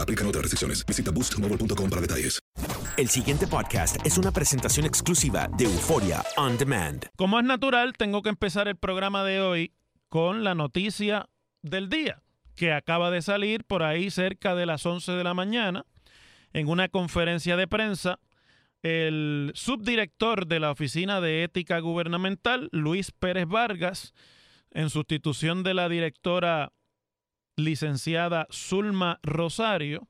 Aplican otras restricciones. Visita boostmobile.com para detalles. El siguiente podcast es una presentación exclusiva de Euforia On Demand. Como es natural, tengo que empezar el programa de hoy con la noticia del día, que acaba de salir por ahí cerca de las 11 de la mañana, en una conferencia de prensa. El subdirector de la Oficina de Ética Gubernamental, Luis Pérez Vargas, en sustitución de la directora licenciada Zulma Rosario,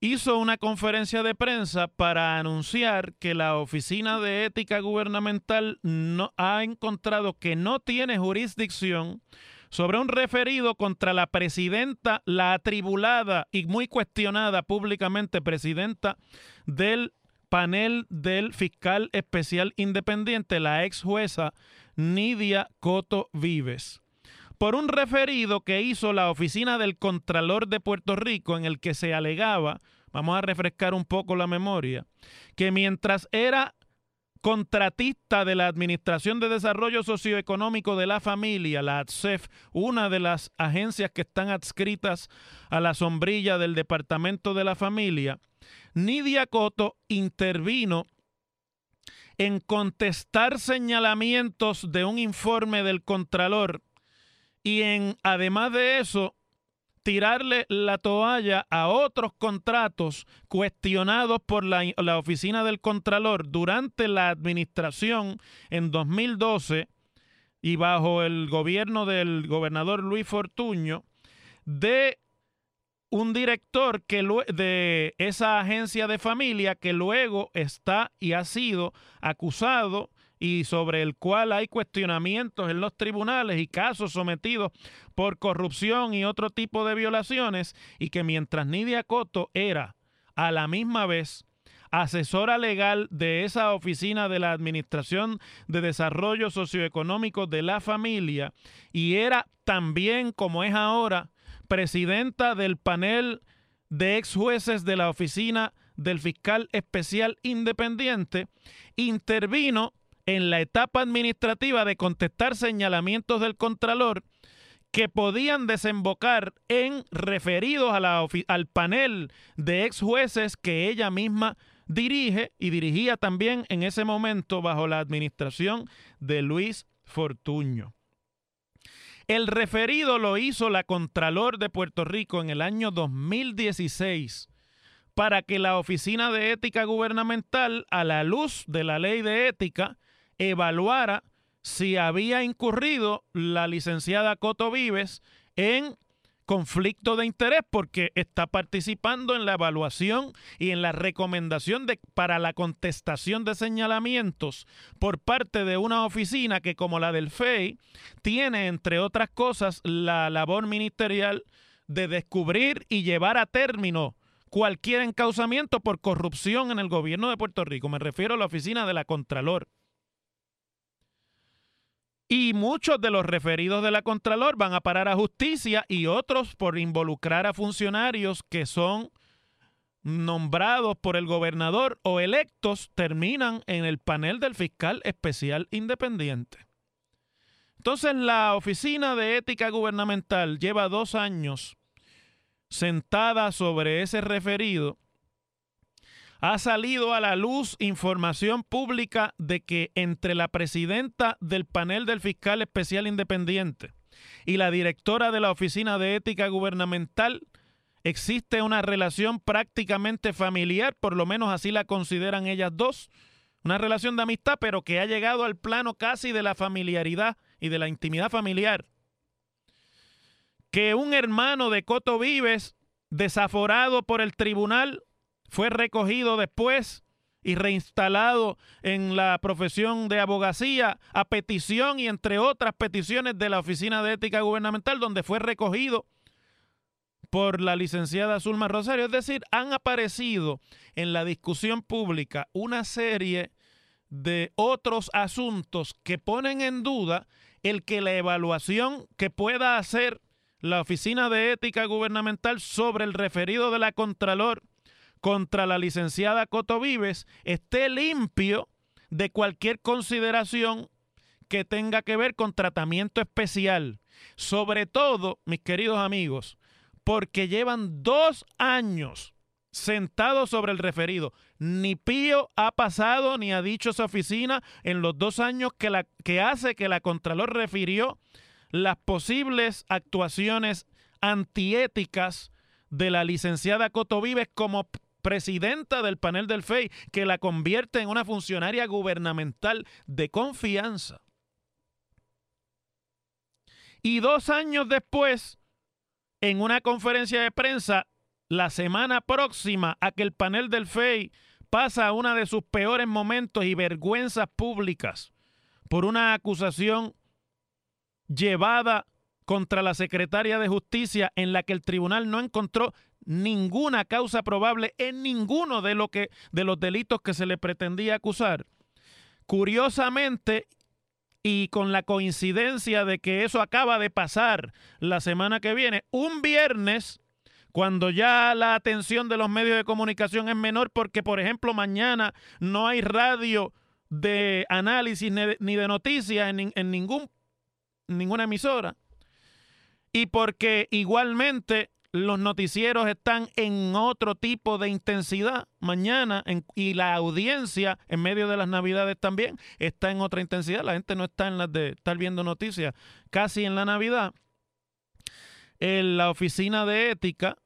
hizo una conferencia de prensa para anunciar que la Oficina de Ética Gubernamental no, ha encontrado que no tiene jurisdicción sobre un referido contra la presidenta, la atribulada y muy cuestionada públicamente presidenta del panel del fiscal especial independiente, la ex jueza Nidia Coto Vives por un referido que hizo la oficina del Contralor de Puerto Rico en el que se alegaba, vamos a refrescar un poco la memoria, que mientras era contratista de la Administración de Desarrollo Socioeconómico de la Familia, la ATSEF, una de las agencias que están adscritas a la sombrilla del Departamento de la Familia, Nidia Coto intervino en contestar señalamientos de un informe del Contralor y en además de eso tirarle la toalla a otros contratos cuestionados por la, la, oficina del Contralor durante la administración en 2012 y bajo el gobierno del gobernador Luis Fortuño de un director que de esa agencia de familia que luego está y ha sido acusado y sobre el cual hay cuestionamientos en los tribunales y casos sometidos por corrupción y otro tipo de violaciones, y que mientras Nidia Coto era a la misma vez asesora legal de esa oficina de la Administración de Desarrollo Socioeconómico de la Familia y era también, como es ahora, presidenta del panel de ex jueces de la oficina del fiscal especial independiente, intervino en la etapa administrativa de contestar señalamientos del Contralor que podían desembocar en referidos al panel de ex jueces que ella misma dirige y dirigía también en ese momento bajo la administración de Luis Fortuño. El referido lo hizo la Contralor de Puerto Rico en el año 2016 para que la Oficina de Ética Gubernamental, a la luz de la ley de ética, evaluara si había incurrido la licenciada Coto Vives en conflicto de interés porque está participando en la evaluación y en la recomendación de, para la contestación de señalamientos por parte de una oficina que como la del FEI tiene entre otras cosas la labor ministerial de descubrir y llevar a término cualquier encausamiento por corrupción en el gobierno de Puerto Rico. Me refiero a la oficina de la Contralor. Y muchos de los referidos de la Contralor van a parar a justicia y otros por involucrar a funcionarios que son nombrados por el gobernador o electos terminan en el panel del fiscal especial independiente. Entonces la Oficina de Ética Gubernamental lleva dos años sentada sobre ese referido ha salido a la luz información pública de que entre la presidenta del panel del fiscal especial independiente y la directora de la Oficina de Ética Gubernamental existe una relación prácticamente familiar, por lo menos así la consideran ellas dos, una relación de amistad, pero que ha llegado al plano casi de la familiaridad y de la intimidad familiar. Que un hermano de Coto Vives, desaforado por el tribunal, fue recogido después y reinstalado en la profesión de abogacía a petición y entre otras peticiones de la Oficina de Ética Gubernamental, donde fue recogido por la licenciada Zulma Rosario. Es decir, han aparecido en la discusión pública una serie de otros asuntos que ponen en duda el que la evaluación que pueda hacer la Oficina de Ética Gubernamental sobre el referido de la Contralor contra la licenciada Coto Vives esté limpio de cualquier consideración que tenga que ver con tratamiento especial. Sobre todo, mis queridos amigos, porque llevan dos años sentados sobre el referido. Ni Pío ha pasado ni ha dicho esa oficina en los dos años que, la, que hace que la Contralor refirió las posibles actuaciones antiéticas de la licenciada Coto Vives como presidenta del panel del FEI, que la convierte en una funcionaria gubernamental de confianza. Y dos años después, en una conferencia de prensa, la semana próxima a que el panel del FEI pasa una de sus peores momentos y vergüenzas públicas por una acusación llevada contra la secretaria de Justicia en la que el tribunal no encontró ninguna causa probable en ninguno de, lo que, de los delitos que se le pretendía acusar. Curiosamente, y con la coincidencia de que eso acaba de pasar la semana que viene, un viernes, cuando ya la atención de los medios de comunicación es menor, porque por ejemplo mañana no hay radio de análisis ni de noticias en, en ningún, ninguna emisora, y porque igualmente los noticieros están en otro tipo de intensidad mañana y la audiencia en medio de las navidades también está en otra intensidad. La gente no está en las de estar viendo noticias casi en la Navidad. La oficina de ética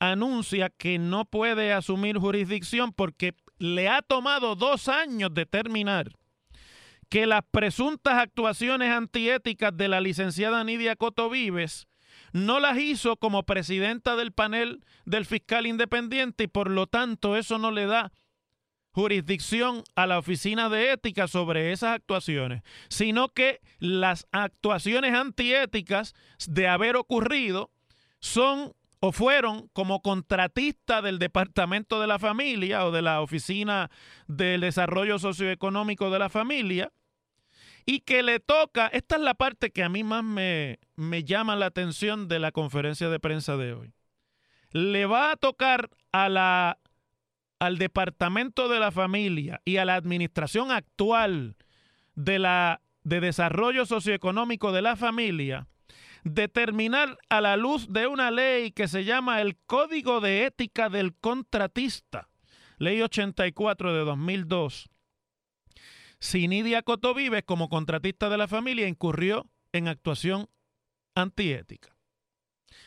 anuncia que no puede asumir jurisdicción porque le ha tomado dos años determinar que las presuntas actuaciones antiéticas de la licenciada Nidia Coto Vives no las hizo como presidenta del panel del fiscal independiente y por lo tanto eso no le da jurisdicción a la oficina de ética sobre esas actuaciones, sino que las actuaciones antiéticas de haber ocurrido son o fueron como contratista del Departamento de la Familia o de la Oficina del Desarrollo Socioeconómico de la Familia, y que le toca, esta es la parte que a mí más me, me llama la atención de la conferencia de prensa de hoy. Le va a tocar a la, al Departamento de la Familia y a la administración actual de, la, de Desarrollo Socioeconómico de la Familia determinar a la luz de una ley que se llama el Código de Ética del Contratista, ley 84 de 2002, si Nidia Coto Vives, como contratista de la familia, incurrió en actuación antiética.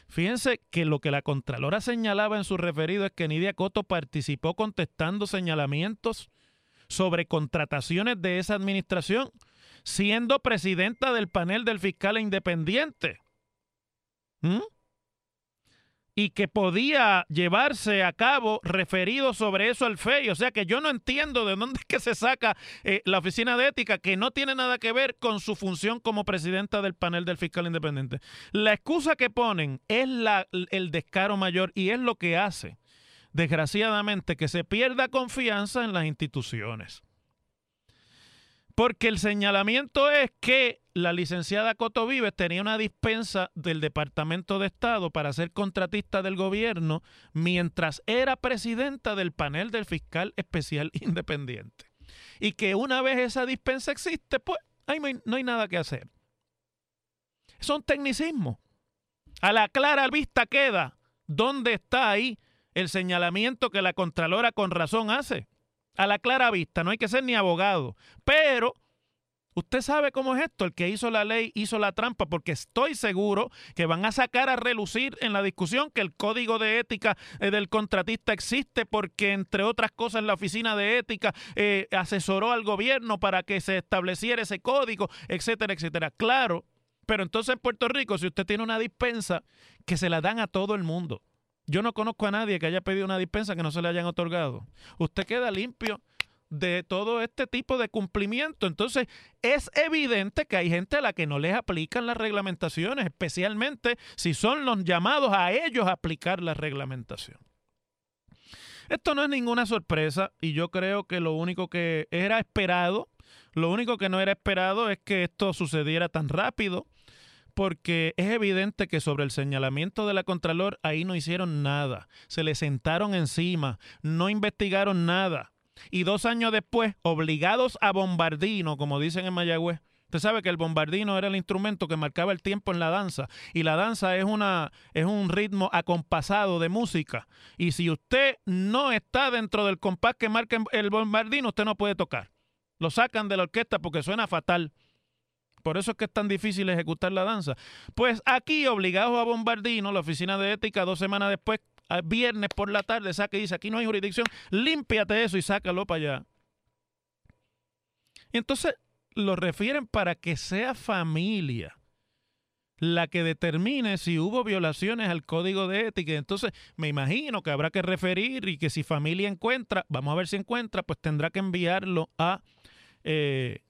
Fíjense que lo que la Contralora señalaba en su referido es que Nidia Coto participó contestando señalamientos sobre contrataciones de esa administración, siendo presidenta del panel del fiscal independiente. ¿Mm? Y que podía llevarse a cabo referido sobre eso al FEI. O sea que yo no entiendo de dónde es que se saca eh, la oficina de ética, que no tiene nada que ver con su función como presidenta del panel del fiscal independiente. La excusa que ponen es la, el descaro mayor y es lo que hace, desgraciadamente, que se pierda confianza en las instituciones. Porque el señalamiento es que la licenciada Coto Vives tenía una dispensa del Departamento de Estado para ser contratista del gobierno mientras era presidenta del panel del fiscal especial independiente. Y que una vez esa dispensa existe, pues no hay nada que hacer. Son tecnicismos. A la clara vista queda dónde está ahí el señalamiento que la Contralora con razón hace a la clara vista, no hay que ser ni abogado. Pero usted sabe cómo es esto, el que hizo la ley hizo la trampa, porque estoy seguro que van a sacar a relucir en la discusión que el código de ética eh, del contratista existe porque, entre otras cosas, la oficina de ética eh, asesoró al gobierno para que se estableciera ese código, etcétera, etcétera. Claro, pero entonces en Puerto Rico, si usted tiene una dispensa, que se la dan a todo el mundo. Yo no conozco a nadie que haya pedido una dispensa que no se le hayan otorgado. Usted queda limpio de todo este tipo de cumplimiento. Entonces, es evidente que hay gente a la que no les aplican las reglamentaciones, especialmente si son los llamados a ellos a aplicar la reglamentación. Esto no es ninguna sorpresa y yo creo que lo único que era esperado, lo único que no era esperado es que esto sucediera tan rápido porque es evidente que sobre el señalamiento de la Contralor ahí no hicieron nada. Se le sentaron encima, no investigaron nada. Y dos años después, obligados a bombardino, como dicen en Mayagüez, Usted sabe que el bombardino era el instrumento que marcaba el tiempo en la danza y la danza es una es un ritmo acompasado de música y si usted no está dentro del compás que marca el bombardino, usted no puede tocar. Lo sacan de la orquesta porque suena fatal. Por eso es que es tan difícil ejecutar la danza. Pues aquí, obligados a Bombardino, la oficina de ética, dos semanas después, viernes por la tarde, saca y dice, aquí no hay jurisdicción, límpiate eso y sácalo para allá. Y entonces lo refieren para que sea familia la que determine si hubo violaciones al código de ética. Entonces, me imagino que habrá que referir y que si familia encuentra, vamos a ver si encuentra, pues tendrá que enviarlo a eh,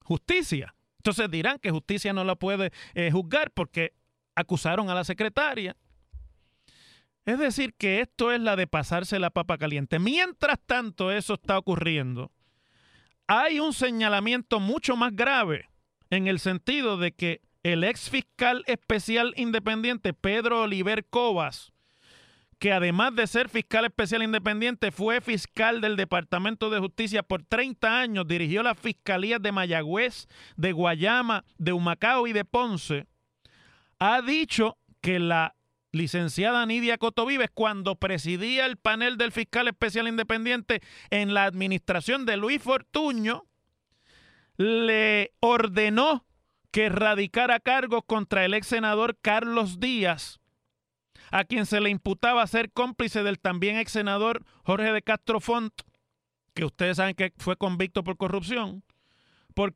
justicia. Entonces dirán que justicia no la puede eh, juzgar porque acusaron a la secretaria. Es decir, que esto es la de pasarse la papa caliente. Mientras tanto eso está ocurriendo, hay un señalamiento mucho más grave en el sentido de que el ex fiscal especial independiente Pedro Oliver Cobas que además de ser fiscal especial independiente, fue fiscal del Departamento de Justicia por 30 años, dirigió las fiscalías de Mayagüez, de Guayama, de Humacao y de Ponce, ha dicho que la licenciada Nidia Cotovives, cuando presidía el panel del fiscal especial independiente en la administración de Luis Fortuño, le ordenó que radicara cargos contra el ex senador Carlos Díaz a quien se le imputaba ser cómplice del también ex senador Jorge de Castro Font, que ustedes saben que fue convicto por corrupción, por,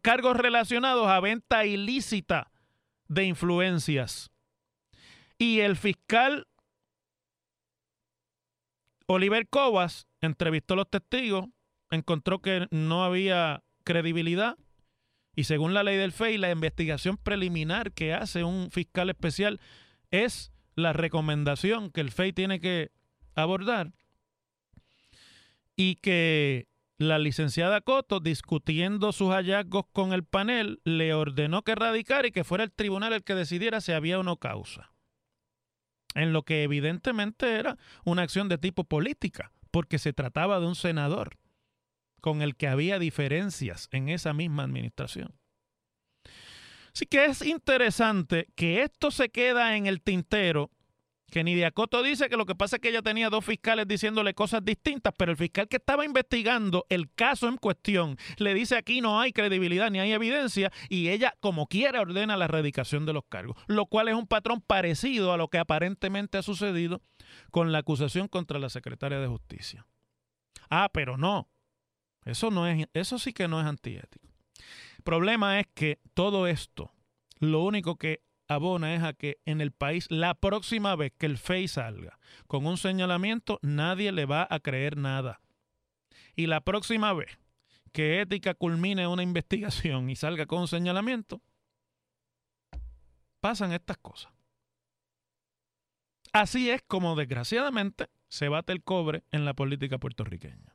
cargos relacionados a venta ilícita de influencias. Y el fiscal Oliver Cobas entrevistó a los testigos, encontró que no había credibilidad y según la ley del FEI, la investigación preliminar que hace un fiscal especial es la recomendación que el FEI tiene que abordar y que la licenciada Coto, discutiendo sus hallazgos con el panel, le ordenó que radicara y que fuera el tribunal el que decidiera si había o no causa. En lo que evidentemente era una acción de tipo política, porque se trataba de un senador con el que había diferencias en esa misma administración. Así que es interesante que esto se queda en el tintero, que Nidia Coto dice que lo que pasa es que ella tenía dos fiscales diciéndole cosas distintas, pero el fiscal que estaba investigando el caso en cuestión le dice aquí no hay credibilidad ni hay evidencia y ella como quiere ordena la erradicación de los cargos, lo cual es un patrón parecido a lo que aparentemente ha sucedido con la acusación contra la secretaria de Justicia. Ah, pero no. Eso no es eso sí que no es antiético problema es que todo esto, lo único que abona es a que en el país la próxima vez que el FEI salga con un señalamiento, nadie le va a creer nada. Y la próxima vez que Ética culmine una investigación y salga con un señalamiento, pasan estas cosas. Así es como desgraciadamente se bate el cobre en la política puertorriqueña.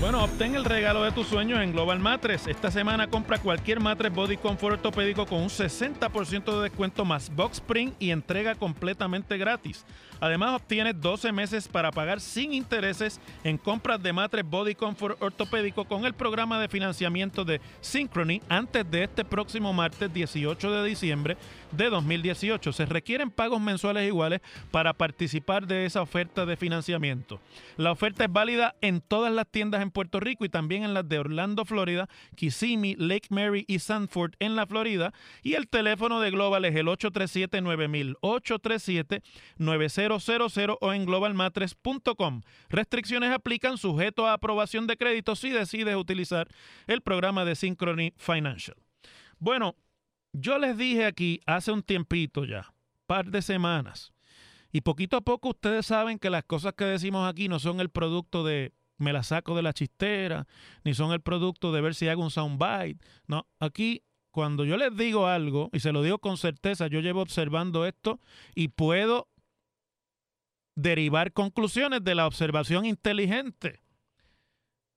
Bueno, obtén el regalo de tus sueños en Global Matres. Esta semana compra cualquier matres Body Comfort ortopédico con un 60% de descuento más Box Spring y entrega completamente gratis. Además, obtienes 12 meses para pagar sin intereses en compras de matres Body Comfort ortopédico con el programa de financiamiento de Synchrony antes de este próximo martes 18 de diciembre de 2018. Se requieren pagos mensuales iguales para participar de esa oferta de financiamiento. La oferta es válida en todas las tiendas en Puerto Rico y también en las de Orlando, Florida, Kissimmee, Lake Mary y Sanford en la Florida. Y el teléfono de Global es el 837-9000, 837-9000 o en globalmatres.com. Restricciones aplican sujeto a aprobación de crédito si decides utilizar el programa de Synchrony Financial. Bueno, yo les dije aquí hace un tiempito ya, par de semanas, y poquito a poco ustedes saben que las cosas que decimos aquí no son el producto de me la saco de la chistera, ni son el producto de ver si hago un soundbite. No, aquí cuando yo les digo algo, y se lo digo con certeza, yo llevo observando esto y puedo derivar conclusiones de la observación inteligente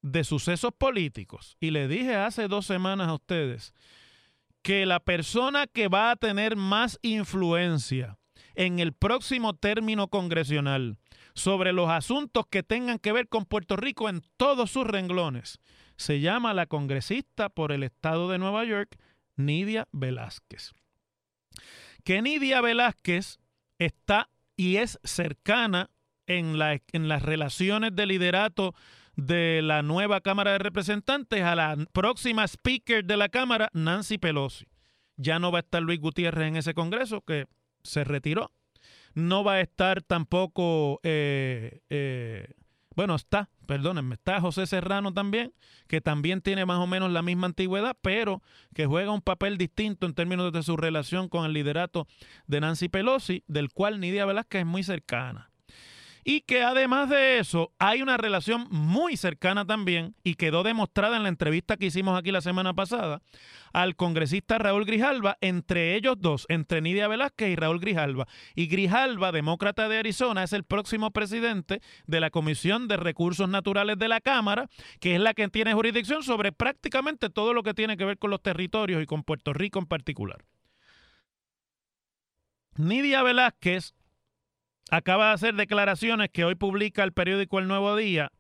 de sucesos políticos. Y le dije hace dos semanas a ustedes que la persona que va a tener más influencia en el próximo término congresional sobre los asuntos que tengan que ver con Puerto Rico en todos sus renglones se llama la congresista por el estado de Nueva York, Nidia Velázquez. Que Nidia Velázquez está y es cercana en, en las relaciones de liderato de la nueva Cámara de Representantes a la próxima speaker de la Cámara, Nancy Pelosi. Ya no va a estar Luis Gutiérrez en ese Congreso, que se retiró. No va a estar tampoco, eh, eh, bueno, está, perdónenme, está José Serrano también, que también tiene más o menos la misma antigüedad, pero que juega un papel distinto en términos de su relación con el liderato de Nancy Pelosi, del cual Nidia Velázquez es muy cercana y que además de eso hay una relación muy cercana también y quedó demostrada en la entrevista que hicimos aquí la semana pasada al congresista Raúl Grijalva, entre ellos dos, entre Nidia Velázquez y Raúl Grijalva. Y Grijalva, demócrata de Arizona, es el próximo presidente de la Comisión de Recursos Naturales de la Cámara, que es la que tiene jurisdicción sobre prácticamente todo lo que tiene que ver con los territorios y con Puerto Rico en particular. Nidia Velázquez acaba de hacer declaraciones que hoy publica el periódico El Nuevo Día,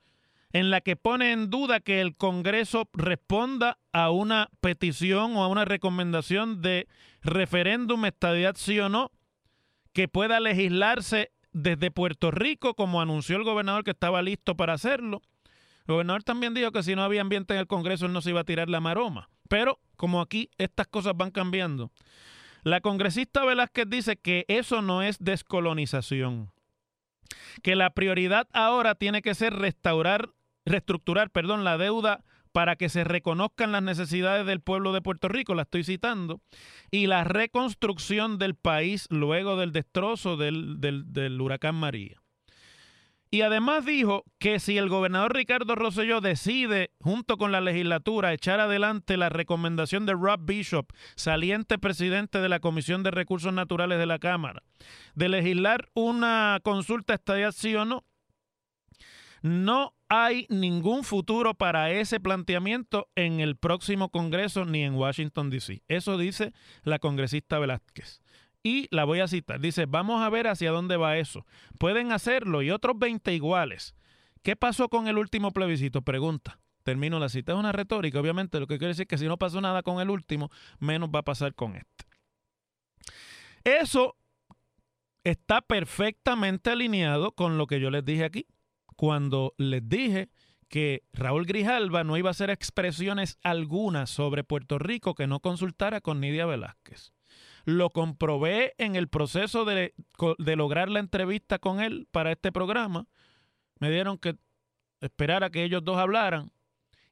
en la que pone en duda que el Congreso responda a una petición o a una recomendación de referéndum, estadidad sí o no, que pueda legislarse desde Puerto Rico, como anunció el gobernador que estaba listo para hacerlo. El gobernador también dijo que si no había ambiente en el Congreso él no se iba a tirar la maroma. Pero como aquí estas cosas van cambiando, la congresista Velázquez dice que eso no es descolonización, que la prioridad ahora tiene que ser restaurar, reestructurar, perdón, la deuda para que se reconozcan las necesidades del pueblo de Puerto Rico, la estoy citando, y la reconstrucción del país luego del destrozo del, del huracán María. Y además dijo que si el gobernador Ricardo Rosselló decide, junto con la legislatura, echar adelante la recomendación de Rob Bishop, saliente presidente de la Comisión de Recursos Naturales de la Cámara, de legislar una consulta estadía sí o no, no hay ningún futuro para ese planteamiento en el próximo Congreso ni en Washington, D.C. Eso dice la congresista Velázquez. Y la voy a citar. Dice, vamos a ver hacia dónde va eso. Pueden hacerlo y otros 20 iguales. ¿Qué pasó con el último plebiscito? Pregunta. Termino la cita. Es una retórica, obviamente. Lo que quiere decir que si no pasó nada con el último, menos va a pasar con este. Eso está perfectamente alineado con lo que yo les dije aquí. Cuando les dije que Raúl Grijalva no iba a hacer expresiones algunas sobre Puerto Rico que no consultara con Nidia Velázquez. Lo comprobé en el proceso de, de lograr la entrevista con él para este programa. Me dieron que esperar a que ellos dos hablaran.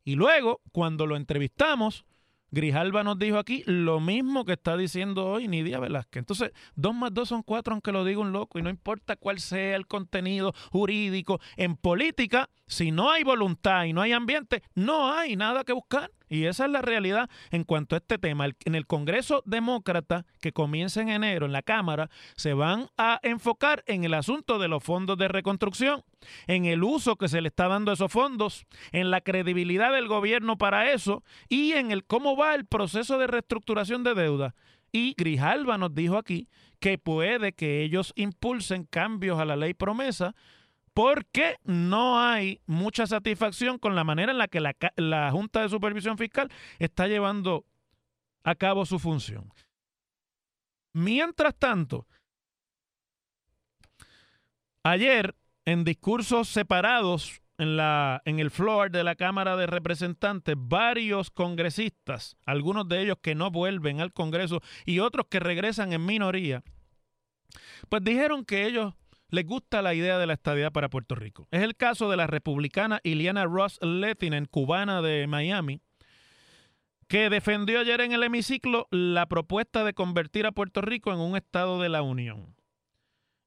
Y luego, cuando lo entrevistamos, Grijalva nos dijo aquí lo mismo que está diciendo hoy Nidia Velázquez. Entonces, dos más dos son cuatro, aunque lo diga un loco, y no importa cuál sea el contenido jurídico. En política, si no hay voluntad y no hay ambiente, no hay nada que buscar. Y esa es la realidad en cuanto a este tema. En el Congreso Demócrata, que comienza en enero en la Cámara, se van a enfocar en el asunto de los fondos de reconstrucción, en el uso que se le está dando a esos fondos, en la credibilidad del gobierno para eso y en el cómo va el proceso de reestructuración de deuda. Y Grijalva nos dijo aquí que puede que ellos impulsen cambios a la ley promesa porque no hay mucha satisfacción con la manera en la que la, Junta de Supervisión Fiscal está llevando a cabo su función. Mientras tanto, ayer en discursos separados en, la, en el floor de la Cámara de Representantes, varios congresistas, algunos de ellos que no vuelven al Congreso y otros que regresan en minoría, pues dijeron que ellos les gusta la idea de la estadidad para Puerto Rico. Es el caso de la republicana Iliana Ross Lettinen, cubana de Miami, que defendió ayer en el hemiciclo la propuesta de convertir a Puerto Rico en un estado de la Unión.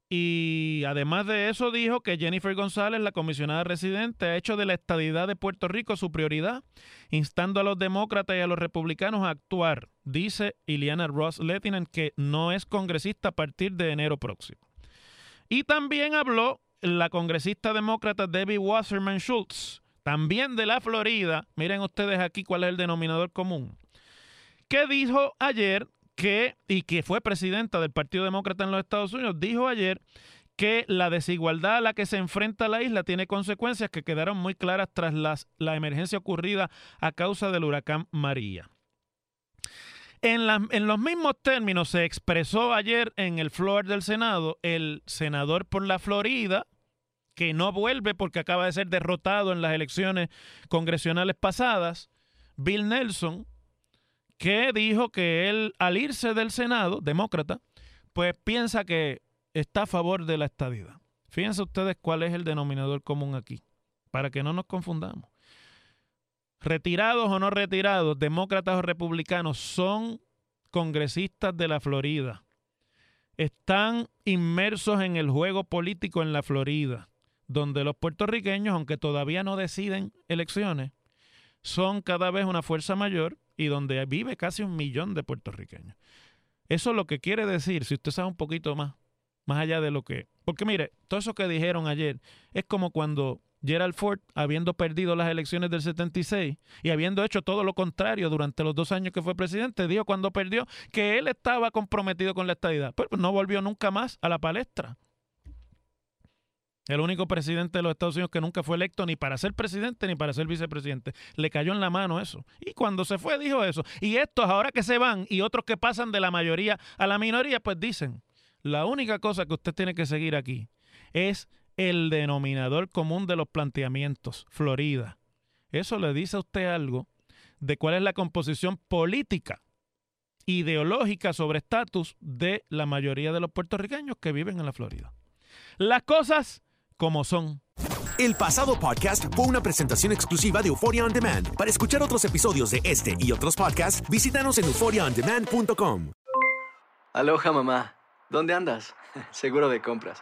Y además de eso dijo que Jennifer González, la comisionada residente, ha hecho de la estadidad de Puerto Rico su prioridad, instando a los demócratas y a los republicanos a actuar. Dice Iliana Ross Lettinen que no es congresista a partir de enero próximo. Y también habló la congresista demócrata Debbie Wasserman Schultz, también de la Florida. Miren ustedes aquí cuál es el denominador común. Que dijo ayer que, y que fue presidenta del Partido Demócrata en los Estados Unidos, dijo ayer que la desigualdad a la que se enfrenta la isla tiene consecuencias que quedaron muy claras tras la emergencia ocurrida a causa del huracán María. En, los mismos términos se expresó ayer en el floor del Senado el senador por la Florida, que no vuelve porque acaba de ser derrotado en las elecciones congresionales pasadas, Bill Nelson, que dijo que él, al irse del Senado, demócrata, pues piensa que está a favor de la estadidad. Fíjense ustedes cuál es el denominador común aquí, para que no nos confundamos retirados o no retirados, demócratas o republicanos, son congresistas de la Florida. Están inmersos en el juego político en la Florida, donde los puertorriqueños, aunque todavía no deciden elecciones, son cada vez una fuerza mayor y donde vive casi un millón de puertorriqueños. Eso es lo que quiere decir, si usted sabe un poquito más, más allá de lo que... Porque mire, todo eso que dijeron ayer es como cuando Gerald Ford, habiendo perdido las elecciones del 76 y habiendo hecho todo lo contrario durante los dos años que fue presidente, dijo cuando perdió que él estaba comprometido con la estadidad. Pero no volvió nunca más a la palestra. El único presidente de los Estados Unidos que nunca fue electo ni para ser presidente ni para ser vicepresidente. Le cayó en la mano eso. Y cuando se fue dijo eso. Y estos ahora que se van y otros que pasan de la mayoría a la minoría, pues dicen, la única cosa que usted tiene que seguir aquí es el denominador común de los planteamientos, Florida. Eso le dice a usted algo de cuál es la composición política, ideológica sobre estatus de la mayoría de los puertorriqueños que viven en la Florida. Las cosas como son. El pasado podcast fue una presentación exclusiva de Euphoria On Demand. Para escuchar otros episodios de este y otros podcasts, visítanos en euphoriaondemand.com. Aloha mamá, ¿dónde andas? Seguro de compras